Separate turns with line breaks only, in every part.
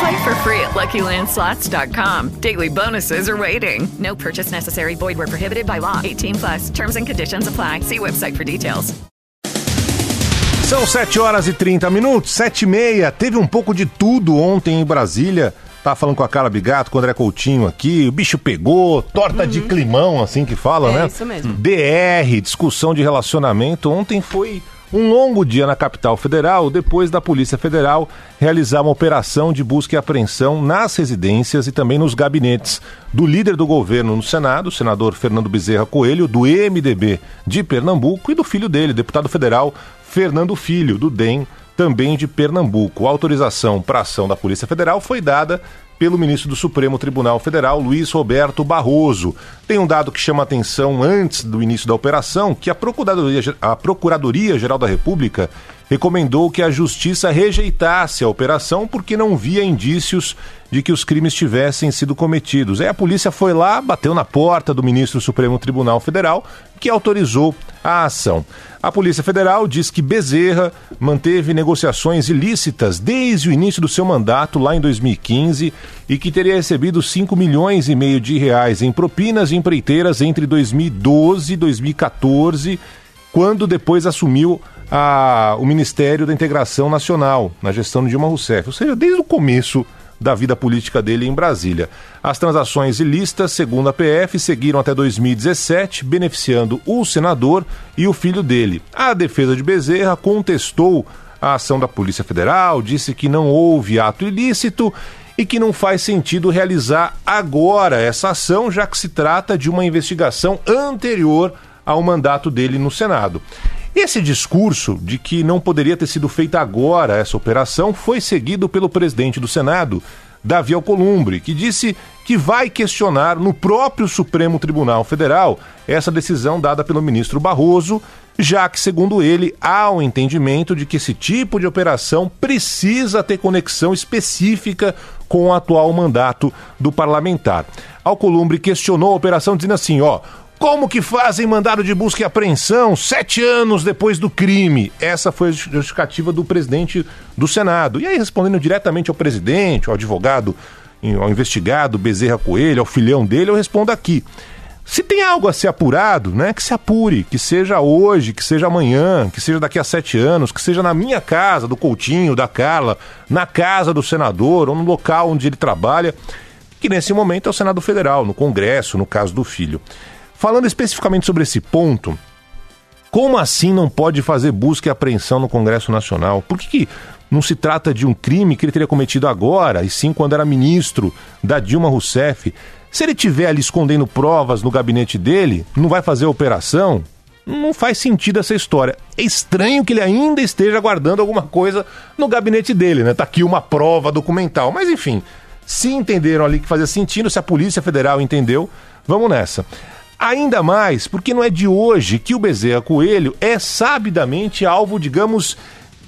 Play for free at LuckyLandSlots.com. Daily bonuses are waiting. No purchase necessary. Void where prohibited by law. 18 plus. Terms and conditions apply. See website for details.
São 7 horas e 30 minutos, 7 e meia. Teve um pouco de tudo ontem em Brasília. Tava falando com a Carla Bigato, com o André Coutinho aqui. O bicho pegou, torta de climão, assim que fala,
É
né?
isso mesmo.
DR, discussão de relacionamento. Ontem foi um longo dia na capital federal, depois da Polícia Federal realizar uma operação de busca e apreensão nas residências e também nos gabinetes do líder do governo no Senado, o senador Fernando Bezerra Coelho, do MDB de Pernambuco, e do filho dele, deputado federal Fernando Filho, do DEM, também de Pernambuco. A autorização para ação da Polícia Federal foi dada pelo ministro do Supremo Tribunal Federal, Luiz Roberto Barroso. Tem um dado que chama atenção antes do início da operação, que a Procuradoria, a Procuradoria Geral da República recomendou que a Justiça rejeitasse a operação porque não via indícios de que os crimes tivessem sido cometidos. Aí a polícia foi lá, bateu na porta do ministro do Supremo Tribunal Federal, que autorizou a ação. A Polícia Federal diz que Bezerra manteve negociações ilícitas desde o início do seu mandato, lá em 2015, e que teria recebido 5 milhões e meio de reais em propinas de empreiteiras entre 2012 e 2014, quando depois assumiu a- o Ministério da Integração Nacional, na gestão de Dilma Rousseff. Ou seja, desde o começo da vida política dele em Brasília. As transações ilícitas, segundo a PF, seguiram até 2017, beneficiando o senador e o filho dele. A defesa de Bezerra contestou a ação da Polícia Federal, disse que não houve ato ilícito e que não faz sentido realizar agora essa ação, já que se trata de uma investigação anterior ao mandato dele no Senado. Esse discurso de que não poderia ter sido feita agora essa operação foi seguido pelo presidente do Senado, Davi Alcolumbre, que disse que vai questionar no próprio Supremo Tribunal Federal essa decisão dada pelo ministro Barroso, já que, segundo ele, há um entendimento de que esse tipo de operação precisa ter conexão específica com o atual mandato do parlamentar. Alcolumbre questionou a operação dizendo assim, ó, como que fazem mandado de busca e apreensão sete anos depois do crime? Essa foi a justificativa do presidente do Senado. E aí, respondendo diretamente ao presidente, ao advogado, ao investigado, Bezerra Coelho, ao filhão dele, eu respondo aqui. Se tem algo a ser apurado, né, que se apure, que seja hoje, que seja amanhã, que seja daqui a sete anos, que seja na minha casa, do Coutinho, da Carla, na casa do senador ou no local onde ele trabalha, que nesse momento é o Senado Federal, no Congresso, no caso do filho. Falando especificamente sobre esse ponto, como assim não pode fazer busca e apreensão no Congresso Nacional? Por que, que não se trata de um crime que ele teria cometido agora, e sim quando era ministro da Dilma Rousseff? Se ele tiver ali escondendo provas no gabinete dele, não vai fazer a operação? Não faz sentido essa história. É estranho que ele ainda esteja guardando alguma coisa no gabinete dele, né? Tá aqui uma prova documental. Mas enfim, se entenderam ali que fazia sentido, se a Polícia Federal entendeu, vamos nessa. Ainda mais porque não é de hoje que o Bezerra Coelho é sabidamente alvo, digamos,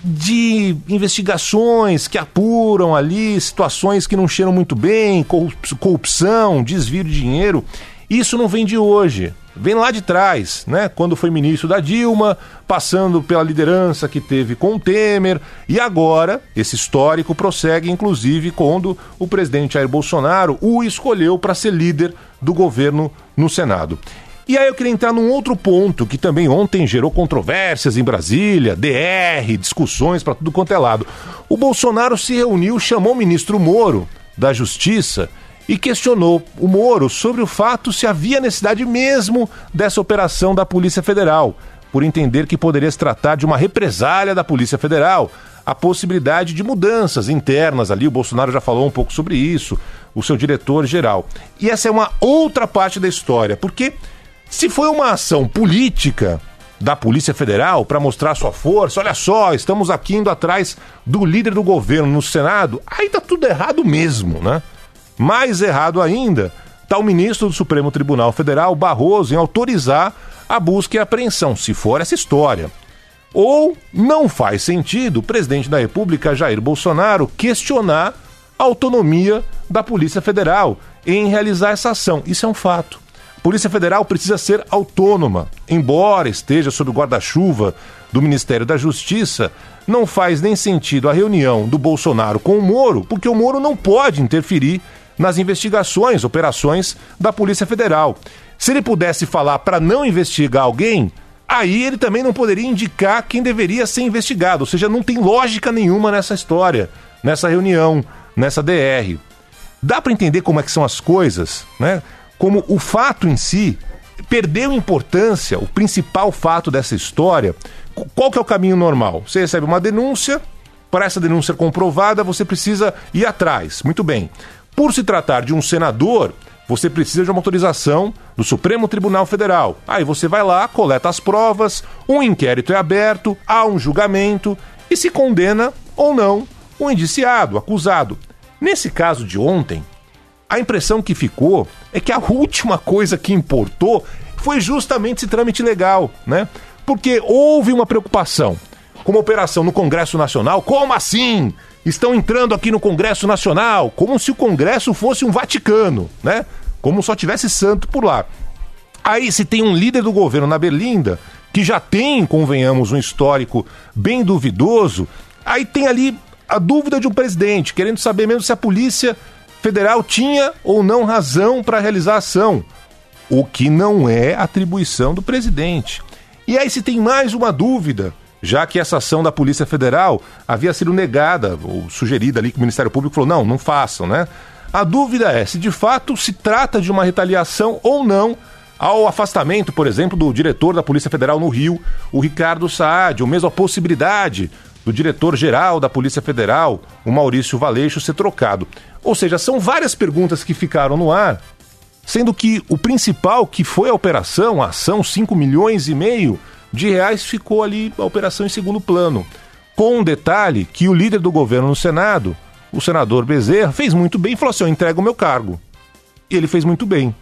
de investigações que apuram ali situações que não cheiram muito bem, corrup- corrupção, desvio de dinheiro. Isso não vem de hoje, vem lá de trás, né? Quando foi ministro da Dilma, passando pela liderança que teve com o Temer, e agora esse histórico prossegue, inclusive, quando o presidente Jair Bolsonaro o escolheu para ser líder do governo no Senado. E aí eu queria entrar num outro ponto que também ontem gerou controvérsias em Brasília, DR, discussões para tudo quanto é lado. O Bolsonaro se reuniu, chamou o ministro Moro da Justiça e questionou o Moro sobre o fato se havia necessidade mesmo dessa operação da Polícia Federal. por entender que poderia se tratar de uma represália da Polícia Federal, a possibilidade de mudanças internas ali. O Bolsonaro já falou um pouco sobre isso, o seu diretor-geral. E essa é uma outra parte da história, porque se foi uma ação política da Polícia Federal para mostrar sua força, olha só, estamos aqui indo atrás do líder do governo no Senado, aí tá tudo errado mesmo, né? Mais errado ainda, tá o ministro do Supremo Tribunal Federal, Barroso, em autorizar a busca e apreensão, se for essa história. Ou não faz sentido o presidente da República, Jair Bolsonaro, questionar a autonomia da Polícia Federal em realizar essa ação. Isso é um fato. A Polícia Federal precisa ser autônoma, embora esteja sob o guarda-chuva do Ministério da Justiça. Não faz nem sentido a reunião do Bolsonaro com o Moro, porque o Moro não pode interferir nas investigações, operações da Polícia Federal. Se ele pudesse falar para não investigar alguém, aí ele também não poderia indicar quem deveria ser investigado. Ou seja, não tem lógica nenhuma nessa história, nessa reunião, nessa DR. Dá para entender como é que são as coisas, né? Como o fato em si perdeu importância, o principal fato dessa história. Qual que é o caminho normal? Você recebe uma denúncia, para essa denúncia comprovada, você precisa ir atrás. Muito bem. Por se tratar de um senador, você precisa de uma autorização do Supremo Tribunal Federal. Aí você vai lá, coleta as provas, um inquérito é aberto, há um julgamento e se condena ou não o indiciado, acusado. Nesse caso de ontem, a impressão que ficou é que a última coisa que importou foi justamente esse trâmite legal, né? Porque houve uma preocupação uma operação no Congresso Nacional. Como assim? Estão entrando aqui no Congresso Nacional, como se o Congresso fosse um Vaticano, né? Como só tivesse santo por lá. Aí, se tem um líder do governo na Berlinda, que já tem, convenhamos, um histórico bem duvidoso, aí tem ali a dúvida de um presidente, querendo saber mesmo se a Polícia Federal tinha ou não razão para realizar a ação, o que não é atribuição do presidente. E aí, se tem mais uma dúvida, já que essa ação da Polícia Federal havia sido negada ou sugerida ali que o Ministério Público falou: não, não façam, né? A dúvida é se de fato se trata de uma retaliação ou não ao afastamento, por exemplo, do diretor da Polícia Federal no Rio, o Ricardo Saad, ou mesmo a possibilidade do diretor-geral da Polícia Federal, o Maurício Valeixo, ser trocado. Ou seja, são várias perguntas que ficaram no ar, sendo que o principal, que foi a operação, a ação 5 milhões e meio, de reais ficou ali a operação em segundo plano. Com um detalhe que o líder do governo no Senado, o senador Bezerra, fez muito bem e falou assim: eu entrego o meu cargo. E ele fez muito bem.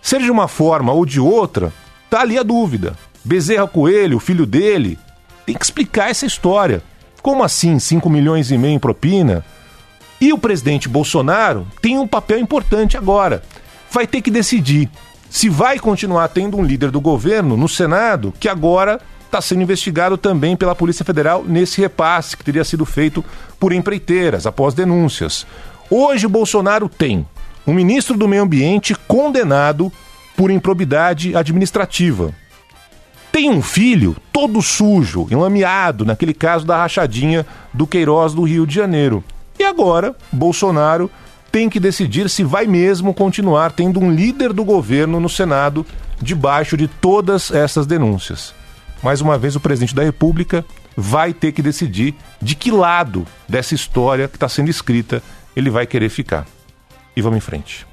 Seja de uma forma ou de outra, tá ali a dúvida. Bezerra Coelho, o filho dele, tem que explicar essa história. Como assim 5 milhões e meio em propina? E o presidente Bolsonaro tem um papel importante agora. Vai ter que decidir se vai continuar tendo um líder do governo no Senado que agora está sendo investigado também pela Polícia Federal nesse repasse que teria sido feito por empreiteiras após denúncias. Hoje, Bolsonaro tem um ministro do Meio Ambiente condenado por improbidade administrativa. Tem um filho todo sujo, enlameado, naquele caso da rachadinha do Queiroz do Rio de Janeiro. E agora, Bolsonaro tem que decidir se vai mesmo continuar tendo um líder do governo no Senado debaixo de todas essas denúncias. Mais uma vez, o presidente da República vai ter que decidir de que lado dessa história que está sendo escrita ele vai querer ficar. E vamos em frente.